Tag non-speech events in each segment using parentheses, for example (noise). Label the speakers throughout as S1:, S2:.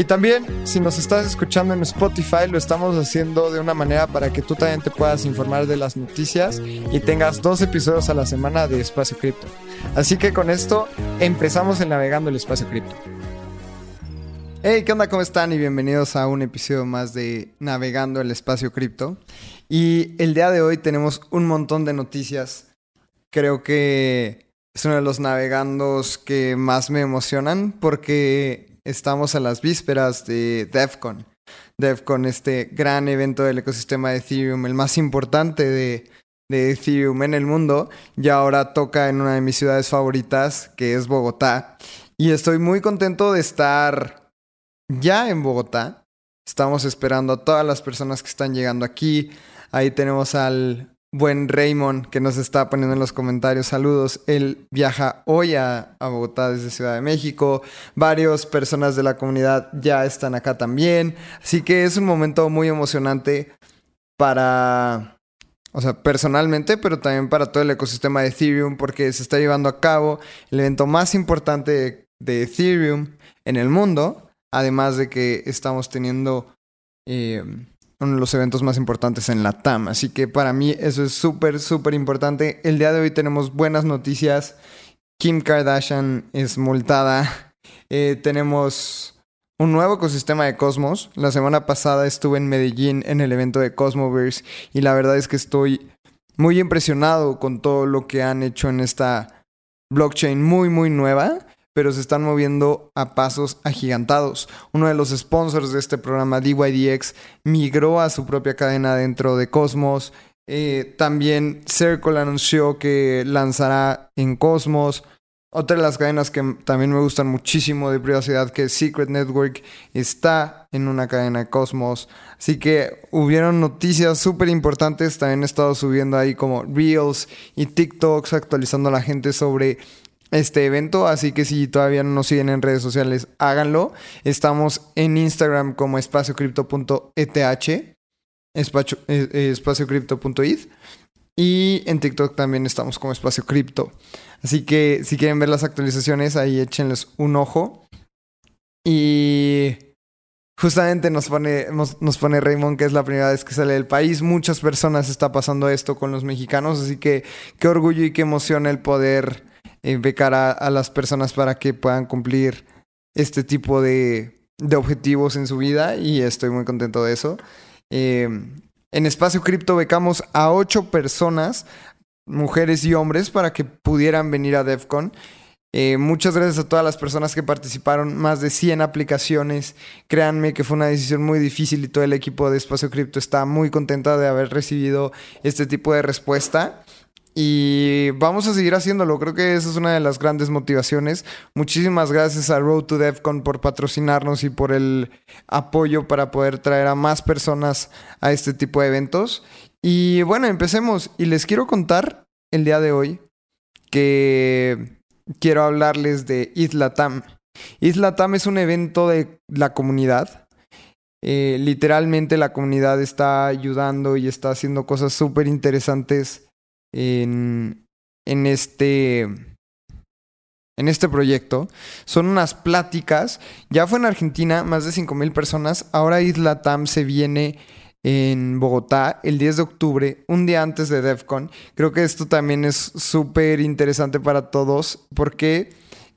S1: Y también, si nos estás escuchando en Spotify, lo estamos haciendo de una manera para que tú también te puedas informar de las noticias y tengas dos episodios a la semana de Espacio Cripto. Así que con esto empezamos en Navegando el Espacio Cripto. Hey, ¿qué onda? ¿Cómo están? Y bienvenidos a un episodio más de Navegando el Espacio Cripto. Y el día de hoy tenemos un montón de noticias. Creo que es uno de los navegandos que más me emocionan porque estamos a las vísperas de DEFCON. DEFCON, este gran evento del ecosistema de Ethereum, el más importante de, de Ethereum en el mundo. Y ahora toca en una de mis ciudades favoritas, que es Bogotá. Y estoy muy contento de estar ya en Bogotá. Estamos esperando a todas las personas que están llegando aquí. Ahí tenemos al buen Raymond que nos está poniendo en los comentarios saludos. Él viaja hoy a, Bogotá desde Ciudad de México. Varias personas de la comunidad ya están acá también. Así que es un momento muy emocionante para, o sea, personalmente, pero también para todo el ecosistema de Ethereum porque se está llevando a cabo el evento más importante de Ethereum en el mundo Además de que estamos teniendo eh, uno de los eventos más importantes en la TAM. Así que para mí eso es súper, súper importante. El día de hoy tenemos buenas noticias. Kim Kardashian es multada. Eh, tenemos un nuevo ecosistema de Cosmos. La semana pasada estuve en Medellín en el evento de Cosmoverse y la verdad es que estoy muy impresionado con todo lo que han hecho en esta blockchain muy, muy nueva pero se están moviendo a pasos agigantados. Uno de los sponsors de este programa, DYDX, migró a su propia cadena dentro de Cosmos. Eh, también Circle anunció que lanzará en Cosmos. Otra de las cadenas que también me gustan muchísimo de privacidad, que Secret Network, está en una cadena de Cosmos. Así que hubieron noticias súper importantes. También he estado subiendo ahí como Reels y TikToks, actualizando a la gente sobre este evento, así que si todavía no nos siguen en redes sociales, háganlo. Estamos en Instagram como espaciocrypto.eth, espacio, eh, espaciocrypto.id y en TikTok también estamos como espacio cripto. Así que si quieren ver las actualizaciones, ahí échenles un ojo. Y justamente nos pone, nos, pone Raymond que es la primera vez que sale del país. Muchas personas está pasando esto con los mexicanos, así que qué orgullo y qué emoción el poder eh, becar a, las personas para que puedan cumplir este tipo de, objetivos en su vida y estoy muy contento de eso. Eh, en Espacio Cripto becamos a ocho personas, mujeres y hombres, para que pudieran venir a DEFCON. Eh, muchas gracias a todas las personas que participaron, más de 100 aplicaciones. Créanme que fue una decisión muy difícil y todo el equipo de Espacio Cripto está muy contenta de haber recibido este tipo de respuesta. Y vamos a seguir haciéndolo. Creo que esa es una de las grandes motivaciones. Muchísimas gracias a Road to DevCon por patrocinarnos y por el apoyo para poder traer a más personas a este tipo de eventos. Y bueno, empecemos. Y les quiero contar el día de hoy que quiero hablarles de Isla Tam. Isla Tam es un evento de la comunidad. Eh, literalmente la comunidad está ayudando y está haciendo cosas súper interesantes en, este en este proyecto son unas pláticas. Ya fue en Argentina, más de 5.000 personas. Ahora Isla Tam se viene en Bogotá el 10 de octubre, un día antes de DEFCON. Creo que esto también es súper interesante para todos porque,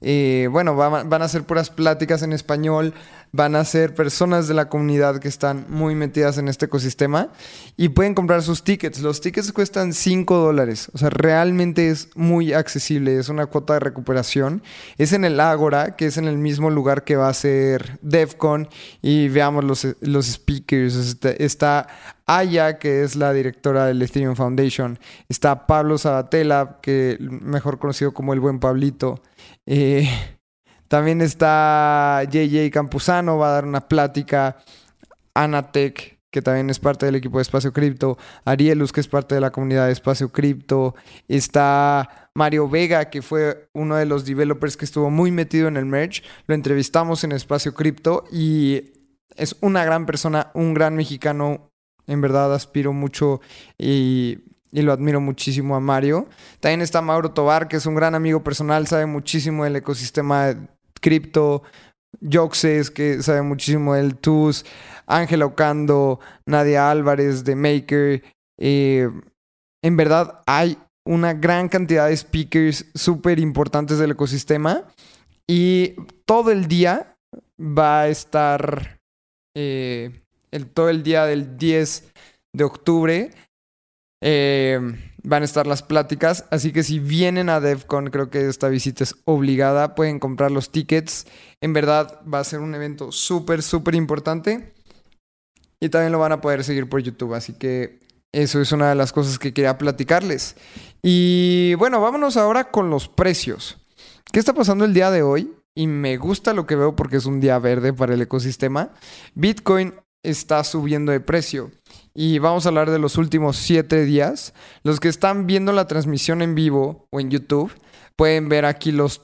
S1: eh, bueno, van a ser puras pláticas en español van a ser personas de la comunidad que están muy metidas en este ecosistema y pueden comprar sus tickets. Los tickets cuestan 5 dólares, o sea, realmente es muy accesible, es una cuota de recuperación. Es en el Ágora, que es en el mismo lugar que va a ser DEFCON y veamos los, los speakers. Este, está Aya, que es la directora del Ethereum Foundation. Está Pablo Sabatella, que mejor conocido como el buen Pablito. Eh, también está JJ Campuzano, va a dar una plática. Anatech que también es parte del equipo de Espacio Cripto, Arielus, que es parte de la comunidad de Espacio Cripto, está Mario Vega, que fue uno de los developers que estuvo muy metido en el merge, lo entrevistamos en Espacio Cripto y es una gran persona, un gran mexicano, en verdad aspiro mucho y, y lo admiro muchísimo a Mario. También está Mauro Tobar, que es un gran amigo personal, sabe muchísimo del ecosistema cripto, Joxes, que sabe muchísimo del TUS, Ángela Ocando, Nadia Álvarez de Maker. Eh, en verdad hay una gran cantidad de speakers súper importantes del ecosistema y todo el día va a estar, eh, el, todo el día del 10 de octubre eh, van a estar las pláticas, así que si vienen a DevCon, creo que esta visita es obligada, pueden comprar los tickets. En verdad va a ser un evento súper, súper importante. Y también lo van a poder seguir por YouTube, así que eso es una de las cosas que quería platicarles. Y bueno, vámonos ahora con los precios. ¿Qué está pasando el día de hoy? Y me gusta lo que veo porque es un día verde para el ecosistema. Bitcoin está subiendo de precio. Y vamos a hablar de los últimos siete días. Los que están viendo la transmisión en vivo o en YouTube pueden ver aquí los,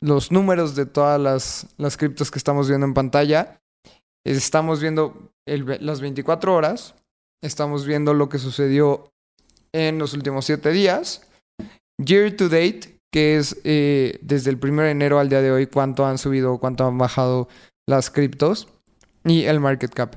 S1: los números de todas las, las criptos que estamos viendo en pantalla. Estamos viendo las 24 horas. Estamos viendo lo que sucedió en los últimos siete días. Year to date, que es eh, desde el 1 de enero al día de hoy, cuánto han subido, cuánto han bajado las criptos. Y el market cap.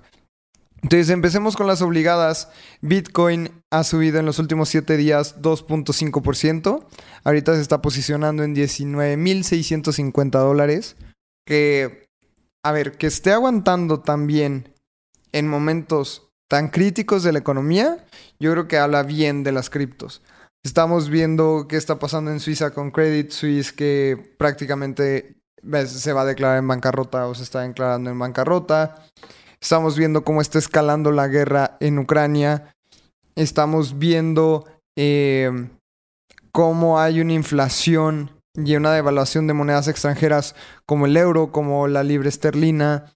S1: Entonces empecemos con las obligadas. Bitcoin ha subido en los últimos 7 días 2.5%. Ahorita se está posicionando en 19.650 dólares. Que, a ver, que esté aguantando también en momentos tan críticos de la economía, yo creo que habla bien de las criptos. Estamos viendo qué está pasando en Suiza con Credit Suisse, que prácticamente se va a declarar en bancarrota o se está declarando en bancarrota. Estamos viendo cómo está escalando la guerra en Ucrania. Estamos viendo eh, cómo hay una inflación y una devaluación de monedas extranjeras como el euro, como la libra esterlina.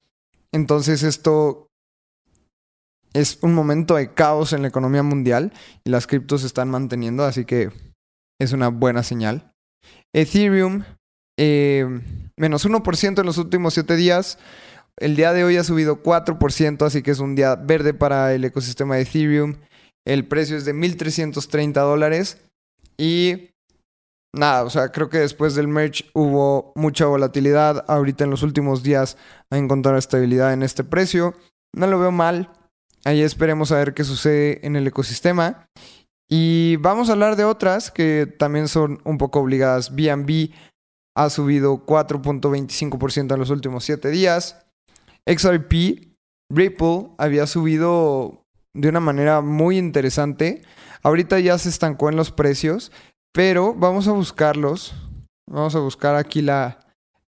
S1: Entonces esto es un momento de caos en la economía mundial y las criptos se están manteniendo, así que es una buena señal. Ethereum, eh, menos 1% en los últimos 7 días. El día de hoy ha subido 4%, así que es un día verde para el ecosistema de Ethereum. El precio es de 1.330 dólares. Y nada, o sea, creo que después del merge hubo mucha volatilidad. Ahorita en los últimos días ha encontrado estabilidad en este precio. No lo veo mal. Ahí esperemos a ver qué sucede en el ecosistema. Y vamos a hablar de otras que también son un poco obligadas. BNB ha subido 4.25% en los últimos 7 días. XRP, Ripple había subido de una manera muy interesante. Ahorita ya se estancó en los precios, pero vamos a buscarlos. Vamos a buscar aquí la,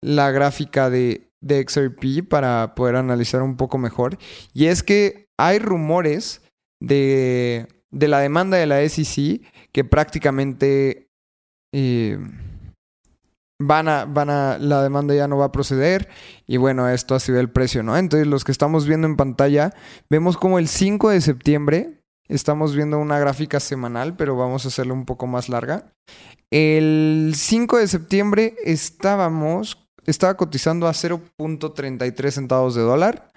S1: la gráfica de, de XRP para poder analizar un poco mejor. Y es que hay rumores de, de la demanda de la SEC que prácticamente... Eh, van a, van a, la demanda ya no va a proceder y bueno, esto ha sido el precio, ¿no? Entonces los que estamos viendo en pantalla, vemos como el 5 de septiembre, estamos viendo una gráfica semanal, pero vamos a hacerlo un poco más larga. El 5 de septiembre estábamos, estaba cotizando a 0.33 centavos de dólar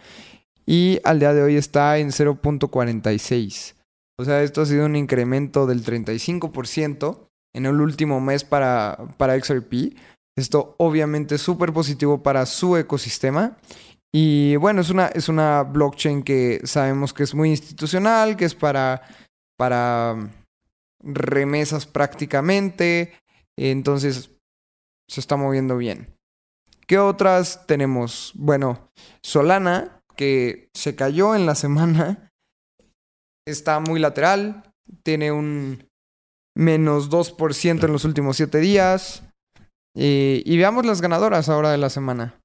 S1: y al día de hoy está en 0.46. O sea, esto ha sido un incremento del 35% en el último mes para, para XRP. Esto obviamente es súper positivo para su ecosistema. Y bueno, es una, es una blockchain que sabemos que es muy institucional, que es para, para remesas prácticamente. Entonces se está moviendo bien. ¿Qué otras tenemos? Bueno, Solana, que se cayó en la semana, está muy lateral, tiene un menos 2% en los últimos 7 días. y veamos las ganadoras ahora de la semana.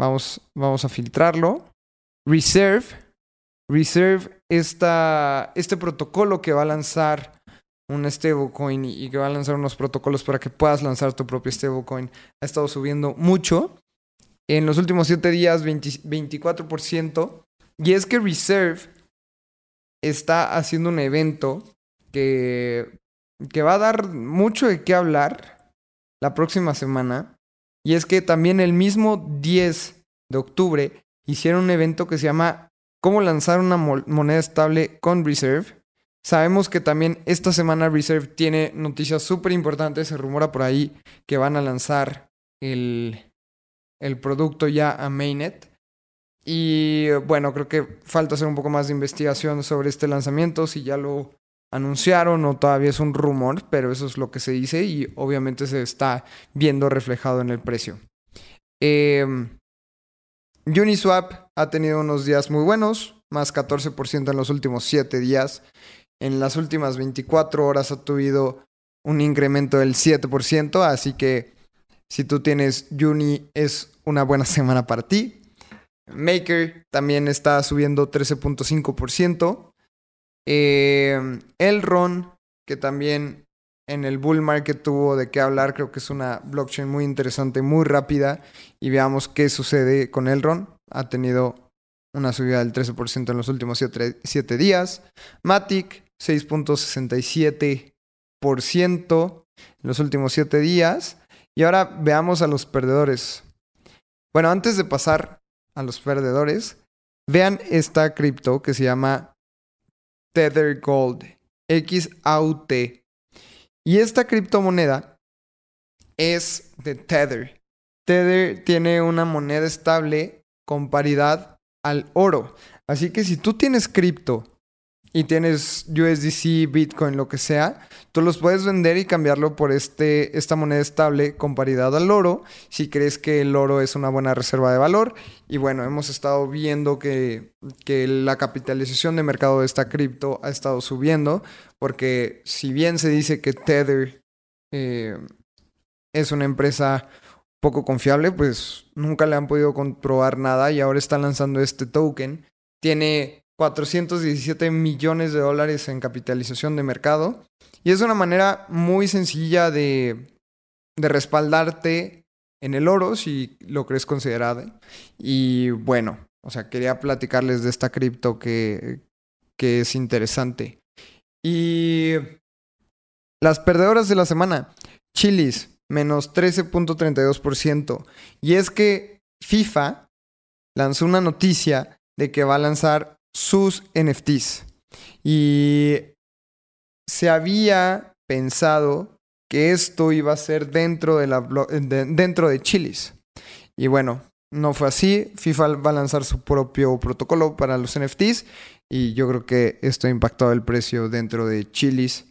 S1: Vamos, vamos a filtrarlo. Reserve. Reserve, esta, este protocolo que va a lanzar un stablecoin y que va a lanzar unos protocolos para que puedas lanzar tu propio stablecoin, ha estado subiendo mucho. En los últimos 7 días, 24%. Y es que Reserve está haciendo un evento que, que va a dar mucho de qué hablar la próxima semana. Y es que también el mismo 10 de octubre hicieron un evento que se llama ¿Cómo lanzar una moneda estable con Reserve? Sabemos que también esta semana Reserve tiene noticias súper importantes. Se rumora por ahí que van a lanzar el, el producto ya a Mainnet. Y bueno, creo que falta hacer un poco más de investigación sobre este lanzamiento, si ya lo anunciaron o todavía es un rumor, pero eso es lo que se dice y obviamente se está viendo reflejado en el precio. Em, Uniswap ha tenido unos días muy buenos, más 14% en los últimos 7 días. En las últimas 24 horas ha tenido un incremento del 7%, así que si tú tienes Uni es una buena (laughs) semana para ti. Maker también está subiendo 13.5%. Eh, Elron, que también en el bull market tuvo de qué hablar, creo que es una blockchain muy interesante, muy rápida. Y veamos qué sucede con Elron. Ha tenido una subida del 13% en los últimos 7 días. Matic, 6.67% en los últimos 7 días. Y ahora veamos a los perdedores. Bueno, antes de pasar a los perdedores, vean esta cripto que se llama Tether Gold, XAUT. Y esta criptomoneda es de Tether. Tether tiene una moneda estable con paridad al oro. Así que si tú tienes cripto y tienes USDC, Bitcoin, lo que sea, tú los puedes vender y cambiarlo por este, esta moneda estable con paridad al oro, si crees que el oro es una buena reserva de valor. Y bueno, hemos estado viendo que, que la capitalización de mercado de esta cripto ha estado subiendo, porque si bien se dice que Tether eh, es una empresa poco confiable, pues nunca le han podido comprobar nada y ahora están lanzando este token. Tiene 417 millones de dólares en capitalización de mercado. Y es una manera muy sencilla de, de respaldarte en el oro si lo crees considerado. Y bueno, o sea, quería platicarles de esta cripto que, que es interesante. Y las perdedoras de la semana. Chilis, menos 13.32%. Y es que FIFA lanzó una noticia de que va a lanzar sus NFTs. Y se había pensado que esto iba a ser dentro de, la, dentro de Chilis. Y bueno, no fue así. FIFA va a lanzar su propio protocolo para los NFTs y yo creo que esto ha impactado el precio dentro de Chilis.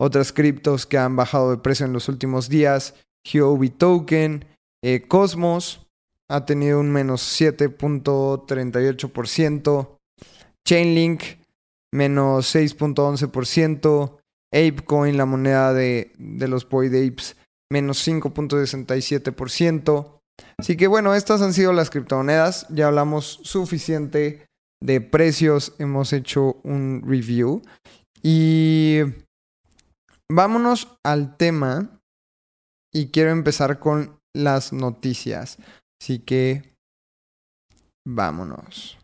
S1: Otras criptos que han bajado de precio en los últimos días, Huobi Token, eh, Cosmos ha tenido un menos 7.38%, Chainlink, menos 6.11%. ApeCoin, la moneda de, los Boyd Apes, menos 5.67%. Así que bueno, estas han sido las criptomonedas. Ya hablamos suficiente de precios. Hemos hecho un review. Y vámonos al tema. Y quiero empezar con las noticias. Así que vámonos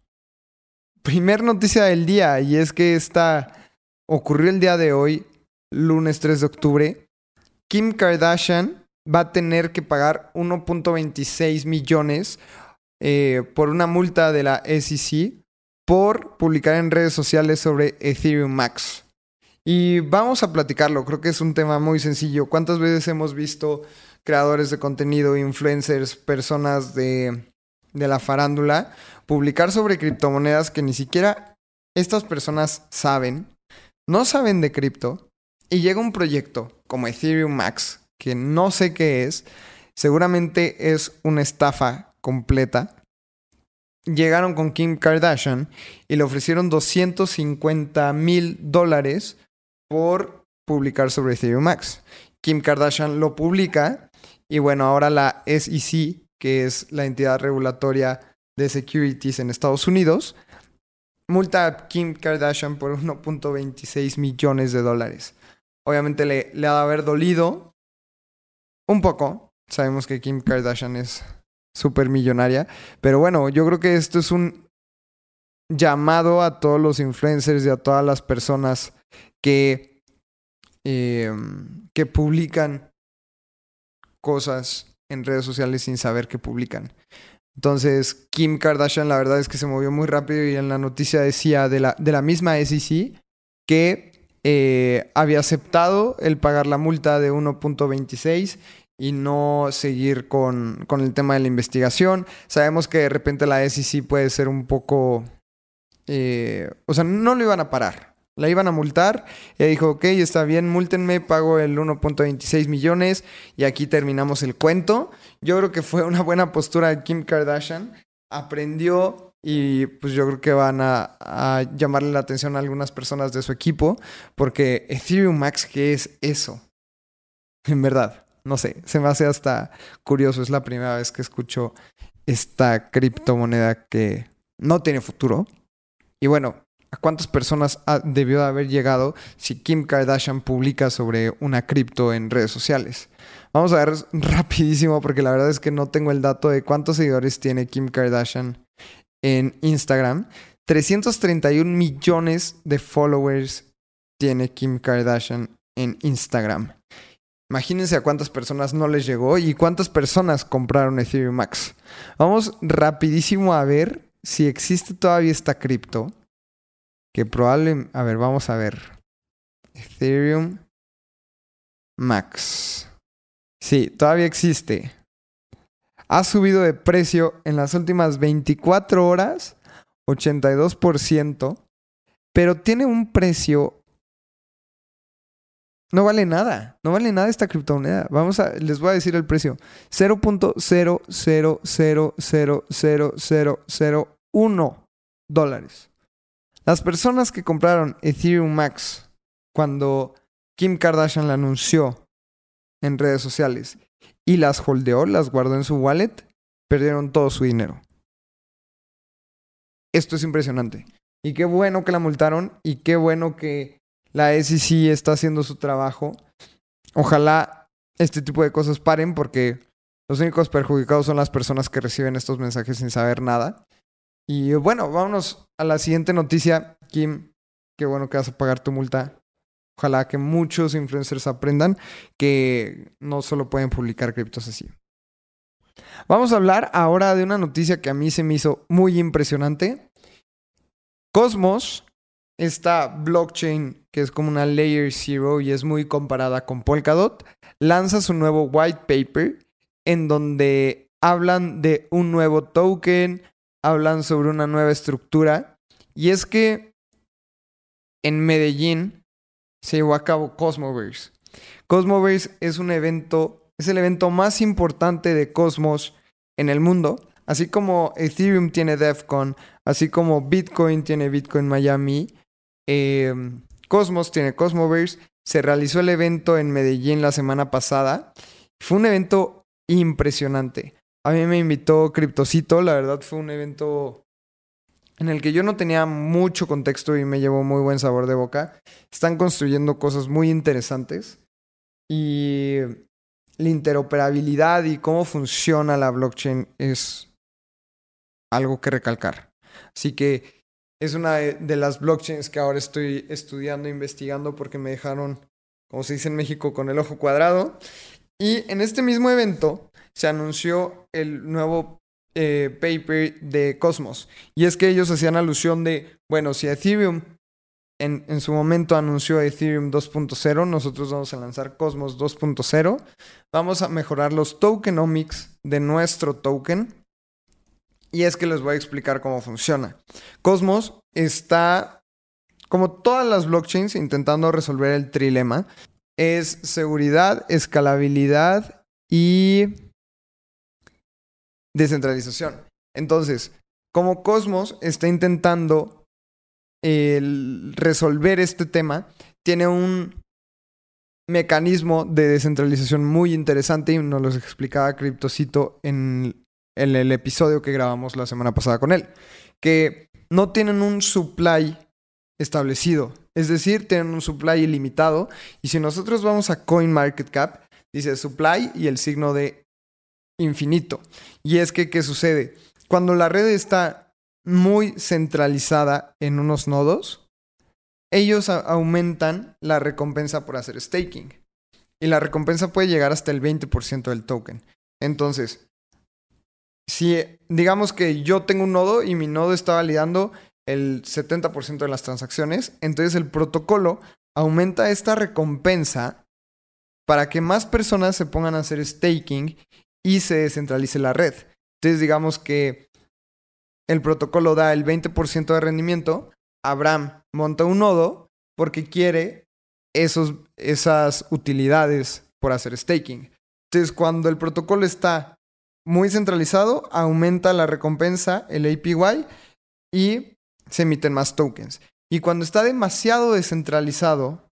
S1: primer noticia del día y es que esta ocurrió el día de hoy, lunes 3 de octubre. Kim Kardashian va a tener que pagar 1.26 millones eh, por una multa de la SEC por publicar en redes sociales sobre Ethereum Max. Y vamos a platicarlo, creo que es un tema muy sencillo. ¿Cuántas veces hemos visto creadores de contenido, influencers, personas de, de la farándula publicar sobre criptomonedas que ni siquiera estas personas saben, no saben de cripto, y llega un proyecto como Ethereum Max, que no sé qué es, seguramente es una estafa completa. Llegaron con Kim Kardashian y le ofrecieron 250 mil dólares por publicar sobre Ethereum Max. Kim Kardashian lo publica y bueno, ahora la SEC, que es la entidad regulatoria de securities en Estados Unidos, multa a Kim Kardashian por 1.26 millones de dólares. Obviamente le, ha de haber dolido un poco. Sabemos que Kim Kardashian es súper millonaria. Pero bueno, yo creo que esto es un, llamado a todos los influencers y a todas las personas que, em, que publican cosas en redes sociales sin saber que publican. Entonces, Kim Kardashian la verdad es que se movió muy rápido y en la noticia decía de la, de la misma SEC que eh, había aceptado el pagar la multa de 1.26 y no seguir con, con, el tema de la investigación. Sabemos que de repente la SEC puede ser un poco... Eh, o sea, no lo iban a parar. La iban a multar. y dijo, ok, está bien, múltenme, pago el 1.26 millones y aquí terminamos el cuento. Yo creo que fue una buena postura de Kim Kardashian. Aprendió y pues yo creo que van a, a llamarle la atención a algunas personas de su equipo porque Ethereum Max, ¿qué es eso? En verdad, no sé, se me hace hasta curioso. Es la primera vez que escucho esta criptomoneda que no tiene futuro. Y bueno, ¿A cuántas personas debió de haber llegado si Kim Kardashian publica sobre una cripto en redes sociales? Vamos a ver rapidísimo porque la verdad es que no tengo el dato de cuántos seguidores tiene Kim Kardashian en Instagram. 331 millones de followers tiene Kim Kardashian en Instagram. Imagínense a cuántas personas no les llegó y cuántas personas compraron Ethereum Max. Vamos rapidísimo a ver si existe todavía esta cripto que probablemente, a ver, vamos a ver. Ethereum Max. Sí, todavía existe. Ha subido de precio en las últimas 24 horas 82%, pero tiene un precio no vale nada, no vale nada esta criptomoneda. Vamos a les voy a decir el precio. 0.0000001 dólares. Las personas que compraron Ethereum Max cuando Kim Kardashian la anunció en redes sociales y las holdeó, las guardó en su wallet, perdieron todo su dinero. Esto es impresionante. Y qué bueno que la multaron y qué bueno que la SEC está haciendo su trabajo. Ojalá este tipo de cosas paren porque los únicos perjudicados son las personas que reciben estos mensajes sin saber nada. Y bueno, vámonos a la siguiente noticia. Kim, qué bueno que vas a pagar tu multa. Ojalá que muchos influencers aprendan que no solo pueden publicar criptos así. Vamos a hablar ahora de una noticia que a mí se me hizo muy impresionante. Cosmos, esta blockchain que es como una layer zero y es muy comparada con Polkadot, lanza su nuevo white paper en donde hablan de un nuevo token, hablan sobre una nueva estructura. Y es que en Medellín se llevó a cabo Cosmoverse. Cosmoverse es un evento, es el evento más importante de Cosmos en el mundo. Así como Ethereum tiene DEFCON, así como Bitcoin tiene Bitcoin Miami, em, Cosmos tiene Cosmoverse. Se realizó el evento en Medellín la semana pasada. Fue un evento impresionante. A mí me invitó Cryptocito, la verdad fue un evento en el que yo no tenía mucho contexto y me llevó muy buen sabor de boca. Están construyendo cosas muy interesantes y la interoperabilidad y cómo funciona la blockchain es algo que recalcar. Así que es una de las blockchains que ahora estoy estudiando, e investigando porque me dejaron, como se dice en México, con el ojo cuadrado. Y en este mismo evento se anunció el nuevo eh, paper de Cosmos. Y es que ellos hacían alusión de, bueno, si Ethereum en, en su momento anunció Ethereum 2.0, nosotros vamos a lanzar Cosmos 2.0. Vamos a mejorar los tokenomics de nuestro token. Y es que les voy a explicar cómo funciona. Cosmos está, como todas las blockchains, intentando resolver el trilema. Es seguridad, escalabilidad y descentralización. Entonces, como Cosmos está intentando resolver este tema, tiene un mecanismo de descentralización muy interesante y nos lo explicaba Cryptocito en, en el episodio que grabamos la semana pasada con él, que no tienen un supply establecido, es decir, tienen un supply ilimitado y si nosotros vamos a CoinMarketCap, dice supply y el signo de infinito. Y es que, ¿qué sucede? Cuando la red está muy centralizada en unos nodos, ellos aumentan la recompensa por hacer staking. Y la recompensa puede llegar hasta el 20% del token. Entonces, si digamos que yo tengo un nodo y mi nodo está validando el 70% de las transacciones, entonces el protocolo aumenta esta recompensa para que más personas se pongan a hacer staking y se descentralice la red. Entonces digamos que el protocolo da el 20% de rendimiento, Abraham monta un nodo porque quiere esos, esas utilidades por hacer staking. Entonces cuando el protocolo está muy centralizado, aumenta la recompensa, el APY, y se emiten más tokens. Y cuando está demasiado descentralizado,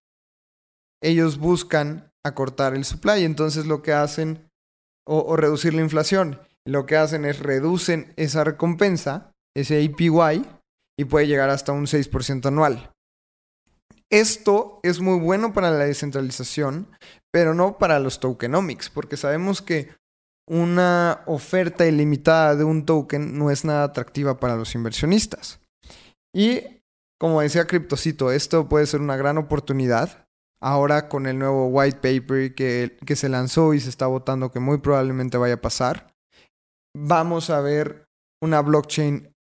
S1: ellos buscan acortar el supply. Entonces lo que hacen, o, reducir la inflación, lo que hacen es reducen esa recompensa, ese APY, y puede llegar hasta un 6% anual. Esto es muy bueno para la descentralización, pero no para los tokenomics, porque sabemos que una oferta ilimitada de un token no es nada atractiva para los inversionistas. Y como decía Cryptocito, esto puede ser una gran oportunidad. Ahora con el nuevo white paper que, que se lanzó y se está votando que muy probablemente vaya a pasar, vamos a ver una blockchain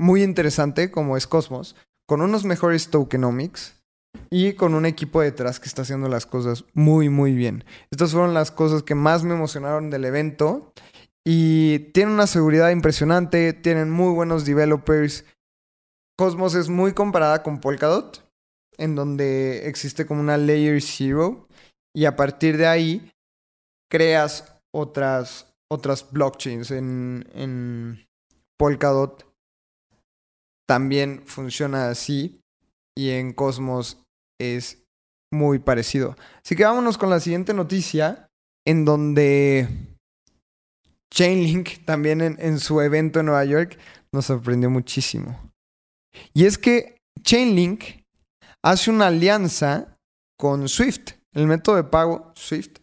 S1: muy interesante como es Cosmos, con unos mejores tokenomics y con un equipo detrás que está haciendo las cosas muy, muy bien. Estas fueron las cosas que más me emocionaron del evento y tienen una seguridad impresionante, tienen muy buenos developers. Cosmos es muy comparada con Polkadot, en donde existe como una layer zero y a partir de ahí creas otras, otras blockchains. En, en Polkadot también funciona así y en Cosmos es muy parecido. Así que vámonos con la siguiente noticia, en donde Chainlink (laughs) también en, su evento en Nueva York nos sorprendió muchísimo. Y es que Chainlink hace una alianza con Swift, el método de pago Swift,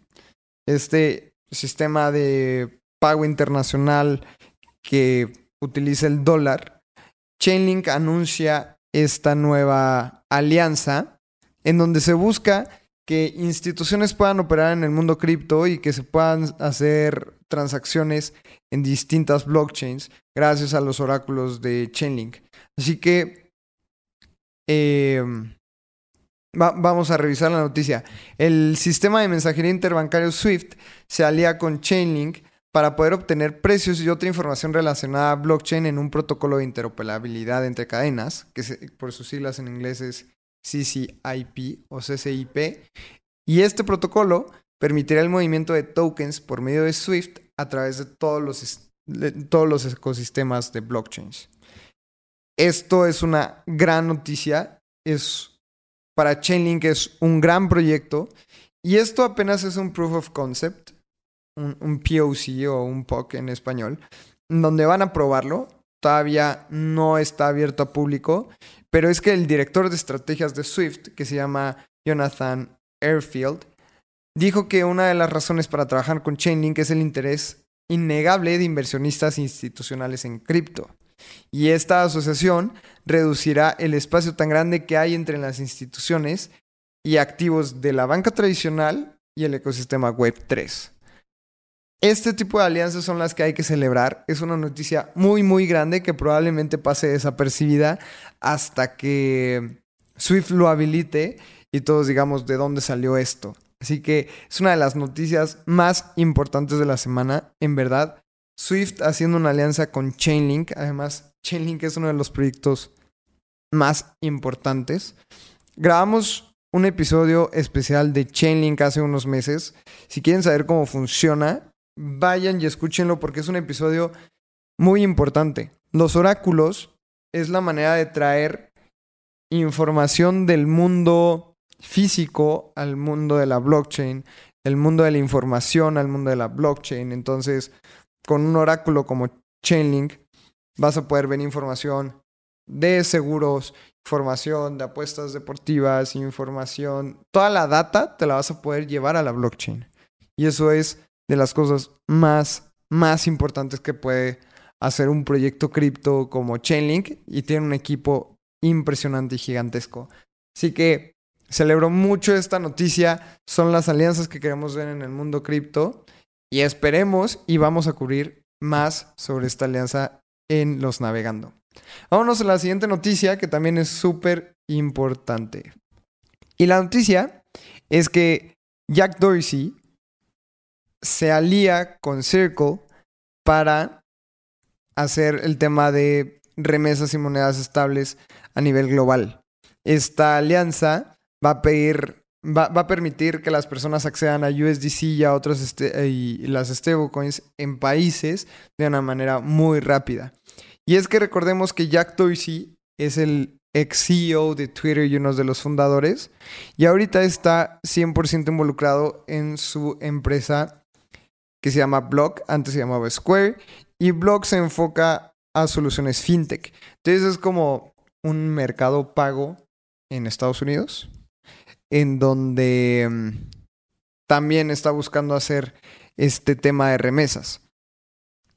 S1: este sistema de pago internacional que utiliza el dólar. Chainlink anuncia esta nueva alianza en donde se busca que instituciones puedan operar en el mundo cripto y que se puedan hacer transacciones en distintas blockchains gracias a los oráculos de Chainlink. Así que vamos a revisar la noticia. El sistema de mensajería interbancario SWIFT se alía con Chainlink para poder obtener precios y otra información relacionada a blockchain en un protocolo de interoperabilidad entre cadenas, que por sus siglas en inglés es CCIP o CCIP. Y este protocolo permitirá el movimiento de tokens por medio de SWIFT a través de todos los, todos los ecosistemas de blockchains. Esto es una gran noticia. Es, para Chainlink es un gran proyecto. Y esto apenas es un proof of concept, un, un POC o un POC en español, donde van a probarlo. Todavía no está abierto a público pero es que el director de estrategias de Swift, que se llama Jonathan Airfield, dijo que una de las razones para trabajar con Chainlink es el interés innegable de inversionistas institucionales en cripto. Y esta asociación reducirá el espacio tan grande que hay entre las instituciones y activos de la banca tradicional y el ecosistema Web 3. Este tipo de alianzas son las que hay que celebrar. Es una noticia muy, muy grande que probablemente pase desapercibida hasta que Swift lo habilite y todos digamos de dónde salió esto. Así que es una de las noticias más importantes de la semana. En verdad, Swift haciendo una alianza con Chainlink. Además, Chainlink es uno de los proyectos más importantes. Grabamos un episodio especial de Chainlink hace unos meses. Si quieren saber cómo funciona, vayan y escúchenlo porque es un episodio muy importante. Los oráculos es la manera de traer información del mundo físico al mundo de la blockchain, el mundo de la información al mundo de la blockchain. Entonces, con un oráculo como Chainlink, vas a poder ver información de seguros, información de apuestas deportivas, información, toda la data te la vas a poder llevar a la blockchain. Y eso es de las cosas más, más importantes que puede hacer un proyecto cripto como Chainlink y tiene un equipo impresionante y gigantesco. Así que celebro mucho esta noticia, son las alianzas que queremos ver en el mundo cripto y esperemos y vamos a cubrir más sobre esta alianza en los navegando. Vámonos a la siguiente noticia que también es súper importante. Y la noticia es que Jack Dorsey se alía con Circle para hacer el tema de remesas y monedas estables a nivel global. Esta alianza va a pedir, va, a permitir que las personas accedan a USDC y a otras este, y las stablecoins en países de una manera muy rápida. Y es que recordemos que Jack Dorsey es el ex CEO de Twitter y uno de los fundadores, y ahorita está 100% involucrado en su empresa que se llama Block, antes se llamaba Square, y Block se enfoca a soluciones fintech. Entonces es como un mercado pago en Estados Unidos, en donde mm, también está buscando hacer este tema de remesas.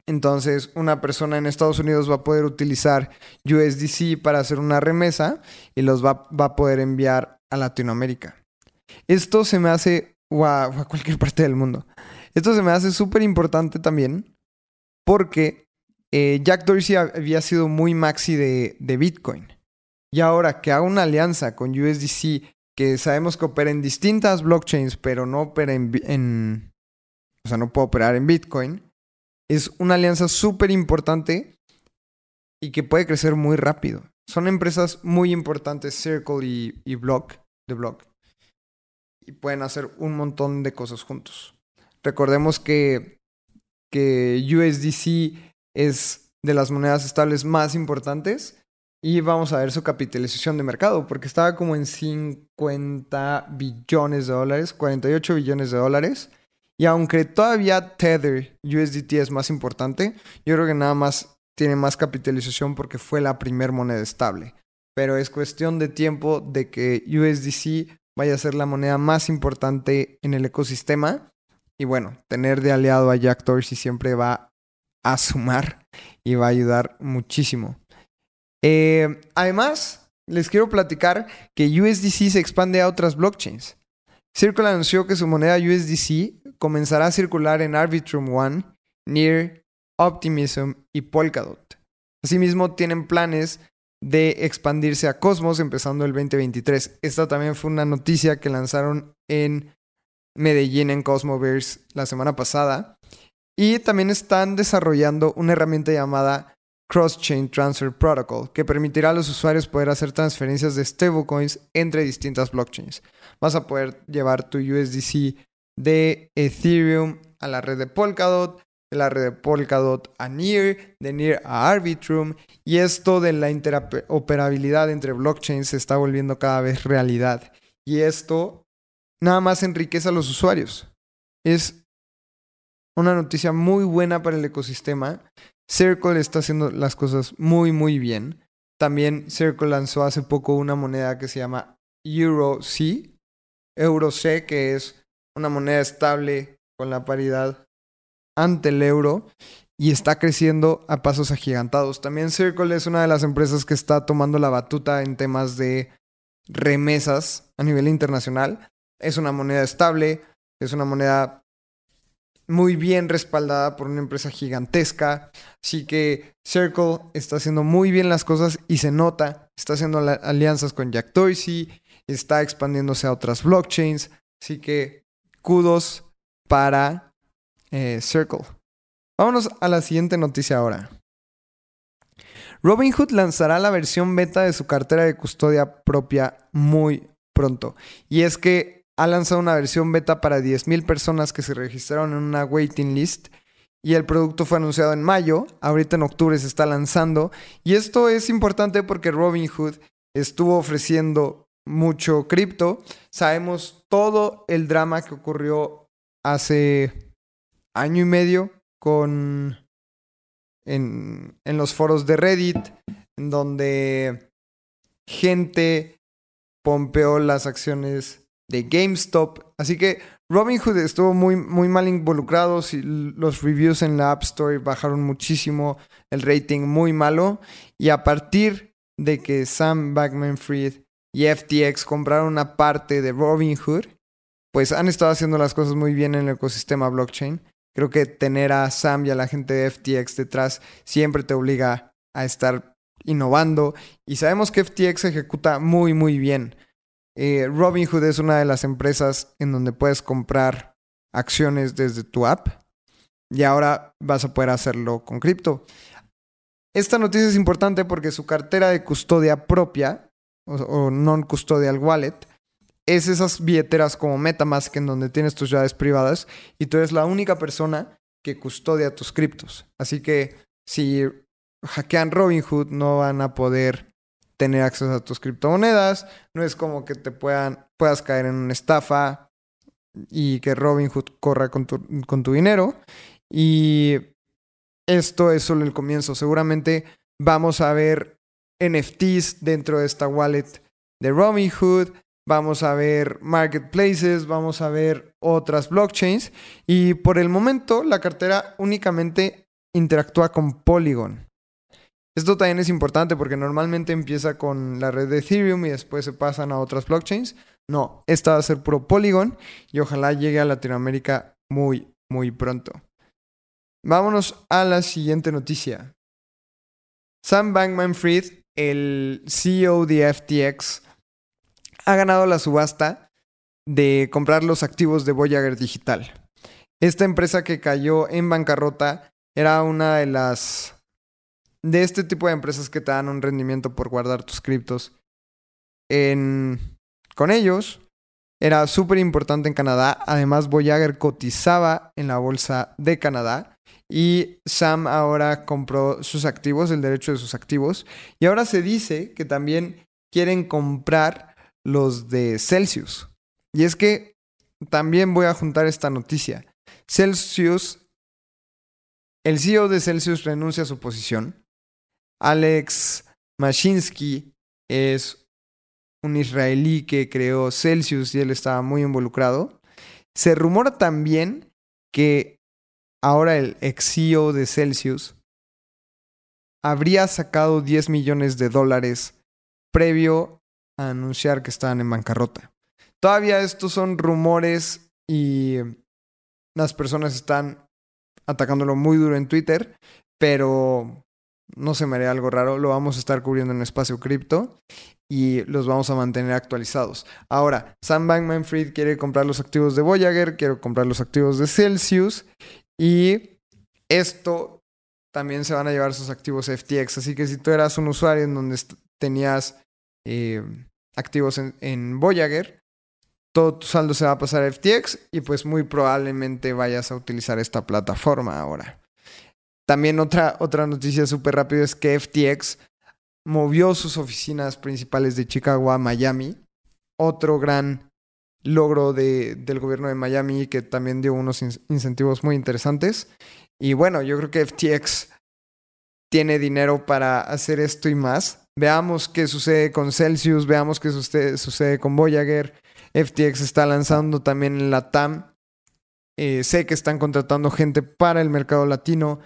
S1: Entonces, una persona en Estados Unidos va a poder utilizar USDC para hacer una remesa y los va, a poder enviar a Latinoamérica. Esto se me hace, o a, cualquier parte del mundo. Esto se me hace súper importante también porque eh, Jack Dorsey había sido muy maxi de, de Bitcoin. Y ahora que haga una alianza con USDC, sabemos que opera en distintas blockchains, pero no opera en, en o sea, no puede operar en Bitcoin, es una alianza súper importante y que puede crecer muy rápido. Son empresas muy importantes, Circle y, y Block, de Block, y pueden hacer un montón de cosas juntos. Recordemos que, que USDC es de las monedas estables más importantes y vamos a ver su capitalización de mercado, porque estaba como en 50 billones de dólares, 48 billones de dólares. Y aunque todavía Tether USDT es más importante, yo creo que nada más tiene más capitalización porque fue la primer moneda estable. Pero es cuestión de tiempo de que USDC vaya a ser la moneda más importante en el ecosistema. Y bueno, tener de aliado a Jack Dorsey siempre va a sumar y va a ayudar muchísimo. Eh, además, les quiero platicar que USDC se expande a otras blockchains. Circle anunció que su moneda USDC comenzará a circular en Arbitrum One, Near, Optimism y Polkadot. Asimismo, tienen planes de expandirse a Cosmos empezando el 2023. Esta también fue una noticia que lanzaron en Medellín en Cosmoverse la semana pasada. Y también están desarrollando una herramienta llamada Cross-Chain Transfer Protocol, que permitirá a los usuarios poder hacer transferencias de stablecoins entre distintas blockchains. Vas a poder llevar tu USDC de Ethereum a la red de Polkadot, de la red de Polkadot a Near, de Near a Arbitrum, y esto de la interoperabilidad entre blockchains se está volviendo cada vez realidad. Y esto nada más enriquece a los usuarios. Es una noticia muy buena para el ecosistema. Circle está haciendo las cosas muy, muy bien. También Circle lanzó hace poco una moneda que se llama EuroC, EuroC, que es una moneda estable con la paridad ante el euro y está creciendo a pasos agigantados. También Circle es una de las empresas que está tomando la batuta en temas de remesas a nivel internacional. Es una moneda estable, es una moneda muy bien respaldada por una empresa gigantesca. Así que Circle está haciendo muy bien las cosas y se nota. Está haciendo alianzas con Jack Dorsey, está expandiéndose a otras blockchains. Así que kudos para eh, Circle. Vámonos a la siguiente noticia ahora. Robinhood lanzará la versión beta de su cartera de custodia propia muy pronto. Y es que ha lanzado una versión beta para 10.000 personas que se registraron en una waiting list y el producto fue anunciado en mayo, ahorita en octubre se está lanzando. Y esto es importante porque Robinhood estuvo ofreciendo mucho cripto, sabemos todo el drama que ocurrió hace año y medio con en, en los foros de Reddit, en donde gente pompeó las acciones de GameStop. Así que Robinhood estuvo muy, muy mal involucrado. los reviews en la App Store bajaron muchísimo. El rating muy malo. Y a partir de que Sam Backman Fried y FTX compraron una parte de Robinhood, pues han estado haciendo las cosas muy bien en el ecosistema blockchain. Creo que tener a Sam y a la gente de FTX detrás siempre te obliga a estar innovando. Y sabemos que FTX ejecuta muy, muy bien. Eh, Robinhood es una de las empresas en donde puedes comprar acciones desde tu app. Y ahora vas a poder hacerlo con cripto. Esta noticia es importante porque su cartera de custodia propia, o, non-custodial wallet, es esas billeteras como Metamask en donde tienes tus llaves privadas y tú eres la única persona que custodia tus criptos. Así que si hackean Robinhood no van a poder tener acceso a tus criptomonedas, no es como que te puedan puedas caer en una estafa y que Robinhood corra con tu, con tu dinero y esto es solo el comienzo. Seguramente vamos a ver NFTs dentro de esta wallet de Robinhood, vamos a ver marketplaces, vamos a ver otras blockchains y por el momento la cartera únicamente interactúa con Polygon. Esto también es importante porque normalmente empieza con la red de Ethereum y después se pasan a otras blockchains. No, esta va a ser pro Polygon y ojalá llegue a Latinoamérica muy, muy pronto. Vámonos a la siguiente noticia. Sam Bankman Fried, el CEO de FTX, ha ganado la subasta de comprar los activos de Voyager Digital. Esta empresa que cayó en bancarrota era una de las de este tipo de empresas que te dan un rendimiento por guardar tus criptos. con ellos era súper importante en Canadá. Además, Voyager cotizaba en la bolsa de Canadá. Y Sam ahora compró sus activos, el derecho de sus activos. Y ahora se dice que también quieren comprar los de Celsius. Y es que también voy a juntar esta noticia. Celsius, el CEO de Celsius renuncia a su posición. Alex Mashinsky es un israelí que creó Celsius y él estaba muy involucrado. Se rumora también que ahora el ex CEO de Celsius habría sacado 10 millones de dólares previo a anunciar que estaban en bancarrota. Todavía estos son rumores y las personas están atacándolo muy duro en Twitter, pero no se me haría algo raro. Lo vamos a estar cubriendo en espacio cripto y los vamos a mantener actualizados. Ahora, Sam Bankman Fried quiere comprar los activos de Voyager, quiere comprar los activos de Celsius y esto también se van a llevar sus activos FTX. Así que si tú eras un usuario en donde tenías eh, activos en, Voyager, todo tu saldo se va a pasar a FTX y pues muy probablemente vayas a utilizar esta plataforma ahora. También otra, otra noticia súper rápida es que FTX movió sus oficinas principales de Chicago a Miami. Otro gran logro de, del gobierno de Miami que también dio unos incentivos muy interesantes. Y bueno, yo creo que FTX tiene dinero para hacer esto y más. Veamos qué sucede con Celsius, veamos qué sucede, con Voyager. FTX está lanzando también la TAM. Eh, sé que están contratando gente para el mercado latino.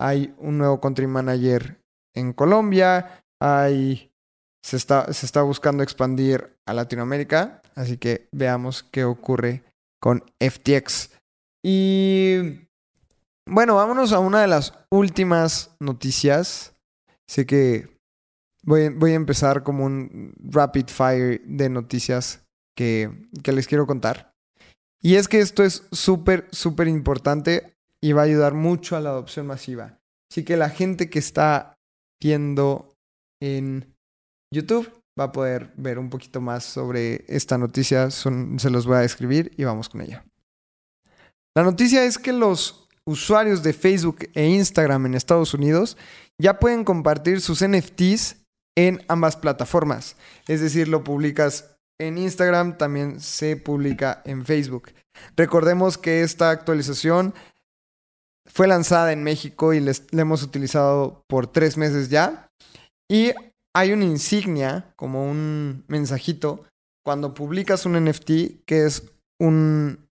S1: Hay un nuevo country manager en Colombia. Hay, se, está, se está buscando expandir a Latinoamérica. Así que veamos qué ocurre con FTX. Y bueno, vámonos a una de las últimas noticias. Sé que Voy, a empezar como un rapid fire de noticias que, que les quiero contar. Y es que esto es súper, súper importante y va a ayudar mucho a la adopción masiva. Así que la gente que está viendo en YouTube va a poder ver un poquito más sobre esta noticia. se los voy a describir y vamos con ella. La noticia es que los usuarios de Facebook e Instagram en Estados Unidos ya pueden compartir sus NFTs en ambas plataformas. Es decir, lo publicas en Instagram, también se publica en Facebook. Recordemos que esta actualización fue lanzada en México y la hemos utilizado por tres meses ya. Y hay una insignia, como un mensajito, cuando publicas un NFT que es un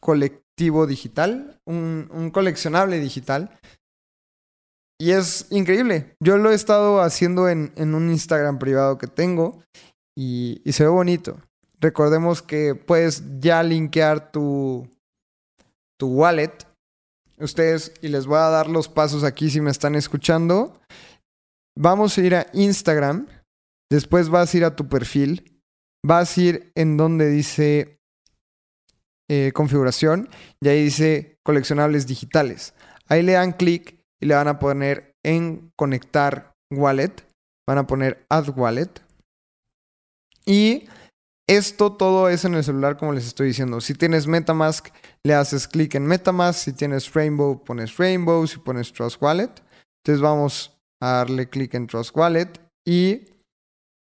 S1: colectivo digital, un, coleccionable digital. Y es increíble. Yo lo he estado haciendo en, un Instagram privado que tengo y, y, se ve bonito. Recordemos que puedes ya linkear tu, tu wallet. Ustedes, y les voy a dar los pasos aquí si me están escuchando. Vamos a ir a Instagram. Después vas a ir a tu perfil. Vas a ir en donde dice eh, configuración y ahí dice coleccionables digitales. Ahí le dan clic y le van a poner en conectar wallet. Van a poner add wallet. Y esto todo es en el celular como les estoy diciendo. Si tienes Metamask, le haces clic en Metamask. Si tienes Rainbow, pones Rainbow. Si pones Trust Wallet. Entonces vamos a darle clic en Trust Wallet y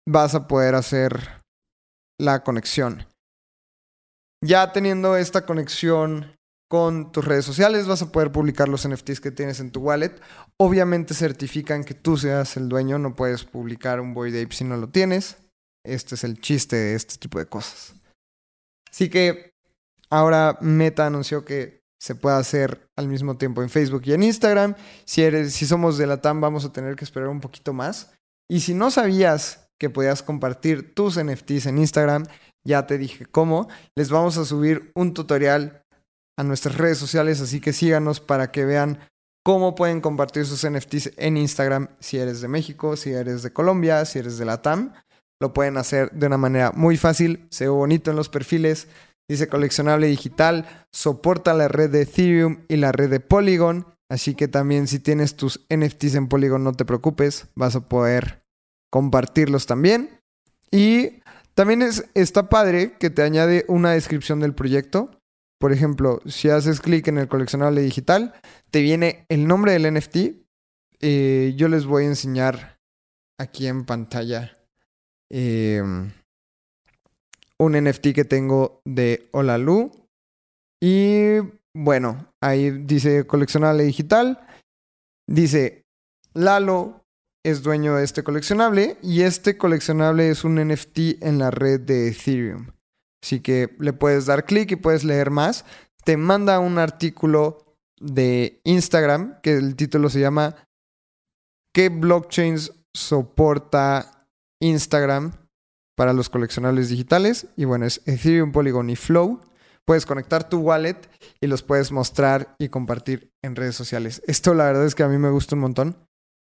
S1: vas a poder hacer la conexión. Ya teniendo esta conexión con tus redes sociales, vas a poder publicar los NFTs que tienes en tu wallet. Obviamente certifican que tú seas el dueño, no puedes publicar un Boy Ape si no lo tienes. Este es el chiste de este tipo de cosas. Así que ahora Meta anunció que se puede hacer al mismo tiempo en Facebook y en Instagram. Si, eres, si somos de la TAM, vamos a tener que esperar un poquito más. Y si no sabías que podías compartir tus NFTs en Instagram, ya te dije cómo. Les vamos a subir un tutorial a nuestras redes sociales, así que síganos para que vean cómo pueden compartir sus NFTs en Instagram si eres de México, si eres de Colombia, si eres de la TAM. Lo pueden hacer de una manera muy fácil, se ve bonito en los perfiles, Dice coleccionable digital, soporta la red de Ethereum y la red de Polygon. Así que también si tienes tus NFTs en Polygon no te preocupes, vas a poder compartirlos también. Y también es, está padre que te añade una descripción del proyecto. Por ejemplo, si haces clic en el coleccionable digital, te viene el nombre del NFT. Eh, yo les voy a enseñar aquí en pantalla. Eh, un NFT que tengo de Olalu. Y bueno, ahí dice coleccionable digital. Dice, Lalo es dueño de este coleccionable y este coleccionable es un NFT en la red de Ethereum. Así que le puedes dar clic y puedes leer más. Te manda un artículo de Instagram que el título se llama ¿Qué blockchains soporta Instagram? para los coleccionables digitales. Y bueno, es Ethereum, Polygon y Flow. Puedes conectar tu wallet y los puedes mostrar y compartir en redes sociales. Esto la verdad es que a mí me gusta un montón.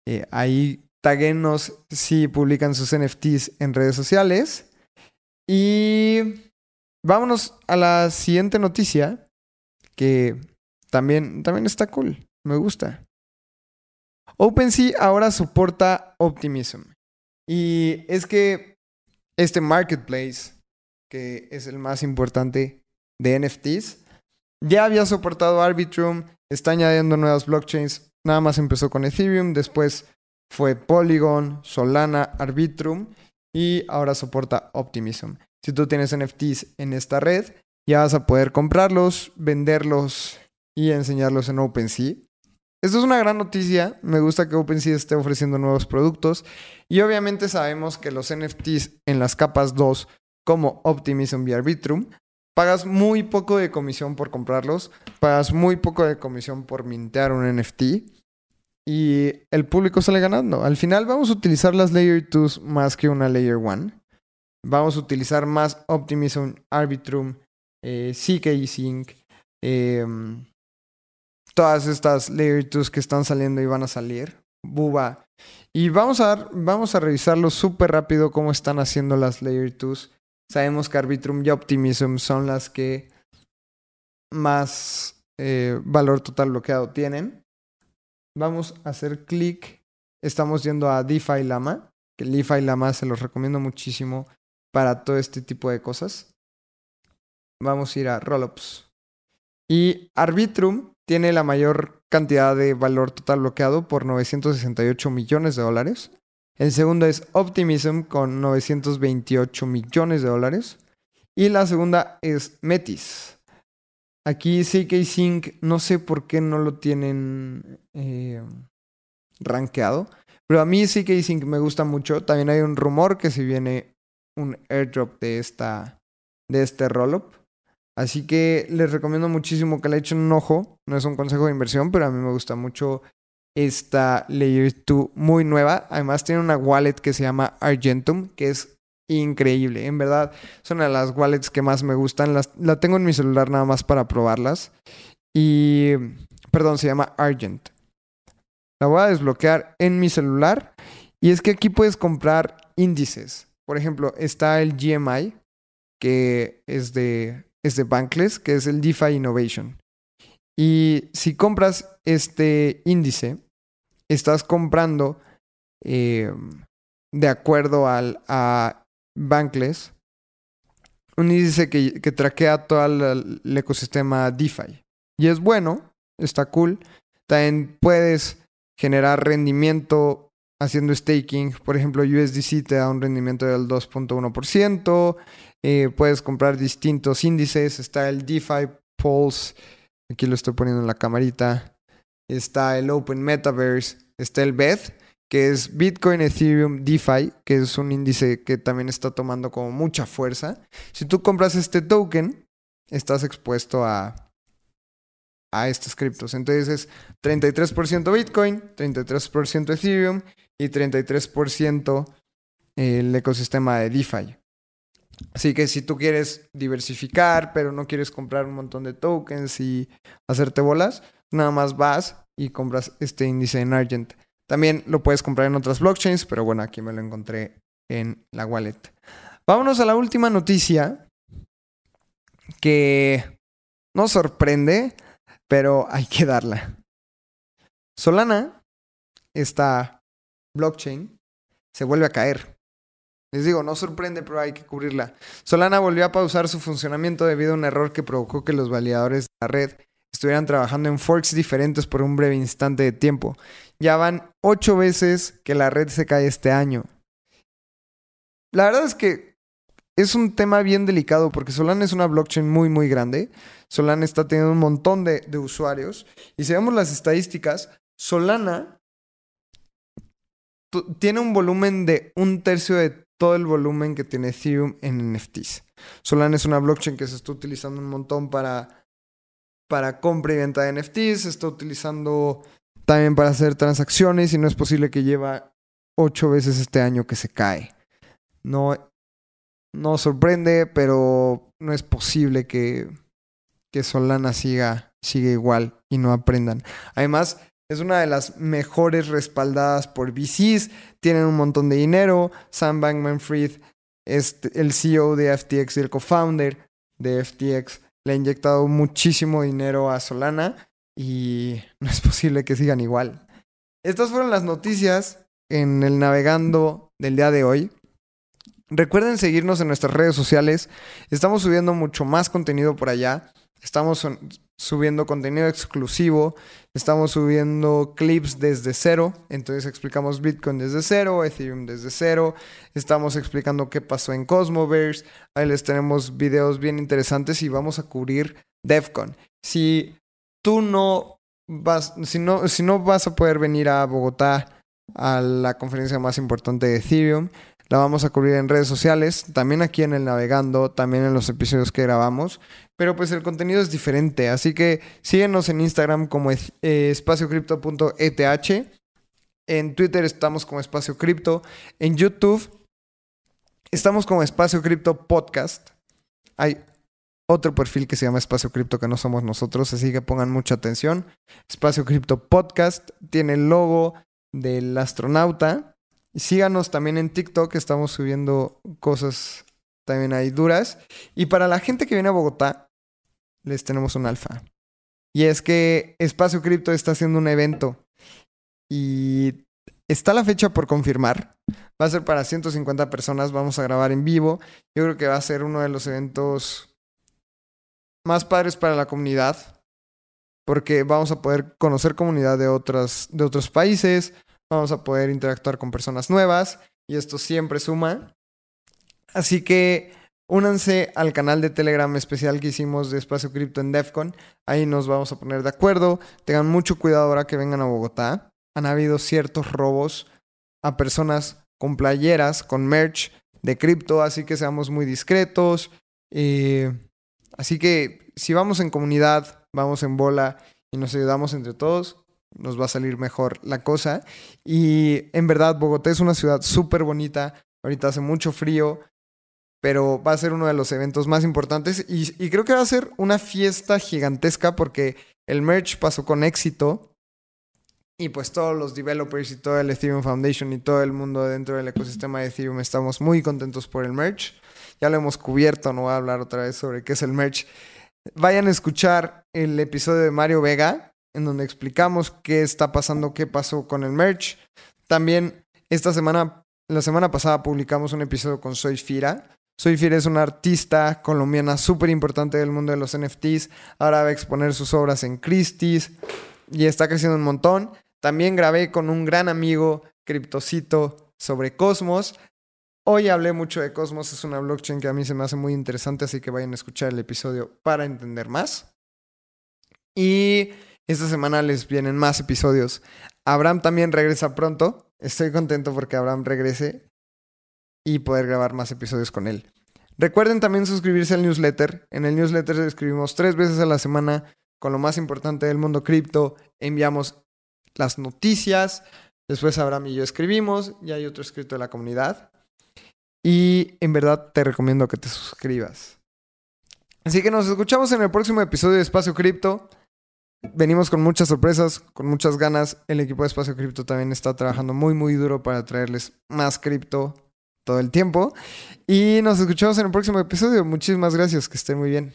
S1: Eh, ahí taguenos si publican sus NFTs en redes sociales. Y vámonos a la siguiente noticia que también, también está cool. Me gusta. OpenSea ahora soporta Optimism. Y es que este marketplace, que es el más importante de NFTs, ya había soportado Arbitrum, está añadiendo nuevas blockchains, nada más empezó con Ethereum, después fue Polygon, Solana, Arbitrum y ahora soporta Optimism. Si tú tienes NFTs en esta red, ya vas a poder comprarlos, venderlos y enseñarlos en OpenSea. Esto es una gran noticia. Me gusta que OpenSea esté ofreciendo nuevos productos. Y obviamente sabemos que los NFTs en las capas 2, como Optimism y Arbitrum, pagas muy poco de comisión por comprarlos, pagas muy poco de comisión por mintear un NFT y el público sale ganando. Al final vamos a utilizar las Layer 2 más que una Layer 1. Vamos a utilizar más Optimism, Arbitrum, eh, Sync, eh, todas estas Layer 2 que están saliendo y van a salir. Buba. Y vamos a, vamos a revisarlo súper rápido cómo están haciendo las Layer 2. Sabemos que Arbitrum y Optimism son las que más eh, valor total bloqueado tienen. Vamos a hacer clic. Estamos yendo a DeFi Lama, que DeFi Lama se los recomiendo muchísimo para todo este tipo de cosas. Vamos a ir a Rollups. Y Arbitrum tiene la mayor cantidad de valor total bloqueado por 968 millones de dólares. El segundo es Optimism con 928 millones de dólares. Y la segunda es Metis. Aquí CK Sync, no sé por qué no lo tienen eh, rankeado. Pero a mí CK Sync me gusta mucho. También hay un rumor que si viene un airdrop de, esta, de este rollup. Así que les recomiendo muchísimo que le echen un ojo. No es un consejo de inversión, pero a mí me gusta mucho esta Layer 2 muy nueva. Además tiene una wallet que se llama Argentum, que es increíble. En verdad, una de las wallets que más me gustan. la tengo en mi celular nada más para probarlas. Y, perdón, se llama Argent. La voy a desbloquear en mi celular. Y es que aquí puedes comprar índices. Por ejemplo, está el GMI, que es de, de Bankless, que es el DeFi Innovation. Y si compras este índice, estás comprando eh, de acuerdo al, a Bankless un índice que, que traquea todo el, el, ecosistema DeFi. Y es bueno, está cool. También puedes generar rendimiento haciendo staking. Por ejemplo, USDC te da un rendimiento del 2.1%. Eh, puedes comprar distintos índices. Está el DeFi Pulse. Aquí lo estoy poniendo en la camarita. Está el Open Metaverse. Está el BETH, que es Bitcoin Ethereum DeFi, que es un índice que también está tomando como mucha fuerza. Si tú compras este token, estás expuesto a, a estas criptos. Entonces es 33% Bitcoin, 33% Ethereum y 33% el ecosistema de DeFi. Así que si tú quieres diversificar, pero no quieres comprar un montón de tokens y hacerte bolas, nada más vas y compras este índice en Argent. También lo puedes comprar en otras blockchains, pero bueno, aquí me lo encontré en la wallet. Vámonos a la última noticia que nos sorprende, pero hay que darla. Solana está blockchain se vuelve a caer. Les digo, no sorprende, pero hay que cubrirla. Solana volvió a pausar su funcionamiento debido a un error que provocó que los validadores de la red estuvieran trabajando en forks diferentes por un breve instante de tiempo. Ya van ocho veces que la red se cae este año. La verdad es que es un tema bien delicado porque Solana es una blockchain muy, muy grande. Solana está teniendo un montón de, de usuarios. Y si vemos las estadísticas, Solana tiene un volumen de un tercio de todo el volumen que tiene Ethereum en NFTs. Solana es una blockchain que se está utilizando un montón para, para compra y venta de NFTs, se está utilizando también para hacer transacciones y no es posible que lleva ocho veces este año que se cae. No, no sorprende, pero no es posible que, que Solana siga, siga igual y no aprendan. Además, es una de las mejores respaldadas por VCs. Tienen un montón de dinero. Sam Bankman Fried es el CEO de FTX y el co-founder de FTX. Le ha inyectado muchísimo dinero a Solana y (laughs) no es posible que sigan igual. Estas fueron las noticias en el navegando del día de hoy. Recuerden seguirnos en nuestras redes sociales. Estamos subiendo mucho más contenido por allá. Estamos subiendo contenido exclusivo, estamos subiendo clips desde cero, entonces explicamos Bitcoin desde cero, Ethereum desde cero, estamos explicando qué pasó en Cosmoverse, ahí les tenemos videos bien interesantes y vamos a cubrir DevCon. Si tú no vas, si no, si no vas a poder venir a Bogotá a la conferencia más importante de Ethereum, la vamos a cubrir en redes sociales, también aquí en el Navegando, también en los episodios que grabamos. Pero pues el contenido es diferente. Así que síguenos en Instagram como eh, espaciocripto.eth. En Twitter estamos como Espacio Cripto. En YouTube estamos como Espacio Cripto Podcast. Hay otro perfil que se llama Espacio Cripto que no somos nosotros, así que pongan mucha atención. Espacio Cripto Podcast tiene el logo del astronauta síganos también en TikTok, estamos subiendo cosas también ahí duras. Y para la gente que viene a Bogotá, les tenemos un alfa. Y es que Espacio Cripto está haciendo un evento. Y está la fecha por confirmar. Va a ser para 150 personas. Vamos a grabar en vivo. Yo creo que va a ser uno de los eventos más padres para la comunidad. Porque vamos a poder conocer comunidad de, otras, de otros países vamos a poder interactuar con personas nuevas y esto siempre suma. Así que únanse al canal de Telegram especial que hicimos de Espacio Cripto en DEFCON. Ahí nos vamos a poner de acuerdo. Tengan mucho cuidado ahora que vengan a Bogotá. Han habido ciertos robos a personas con playeras, con merch de cripto, así que seamos muy discretos. Así que si vamos en comunidad, vamos en bola y nos ayudamos entre todos, nos va a salir mejor la cosa. Y en verdad, Bogotá es una ciudad súper bonita. Ahorita hace mucho frío, pero va a ser uno de los eventos más importantes. Y, creo que va a ser una fiesta gigantesca porque el merch pasó con éxito. Y pues todos los developers y todo el Ethereum Foundation y todo el mundo dentro del ecosistema de Ethereum estamos muy contentos por el merch. Ya lo hemos cubierto, no voy a hablar otra vez sobre qué es el merch. Vayan a escuchar el episodio de Mario Vega, en donde explicamos qué está pasando, qué pasó con el merch. También esta semana, la semana pasada publicamos un episodio con Soy Fira. Soy Fira es una artista colombiana súper importante del mundo de los NFTs. Ahora va a exponer sus obras en Christie's y está creciendo un montón. También grabé con un gran amigo, Criptocito, sobre Cosmos. Hoy hablé mucho de Cosmos, es una blockchain que a mí se me hace muy interesante, así que vayan a escuchar el episodio para entender más. Y esta semana les vienen más episodios. Abraham también regresa pronto. Estoy contento porque Abraham regrese y poder grabar más episodios con él. Recuerden también suscribirse al newsletter. En el newsletter escribimos tres veces a la semana con lo más importante del mundo cripto. Enviamos las noticias. Después Abraham y yo escribimos. Y hay otro escrito de la comunidad. Y en verdad te recomiendo que te suscribas. Así que nos escuchamos en el próximo episodio de Espacio Cripto. Venimos con muchas sorpresas, con muchas ganas. El equipo de Espacio Cripto también está trabajando muy, muy duro para traerles más cripto todo el tiempo. Y nos escuchamos en el próximo episodio. Muchísimas gracias, que estén muy bien.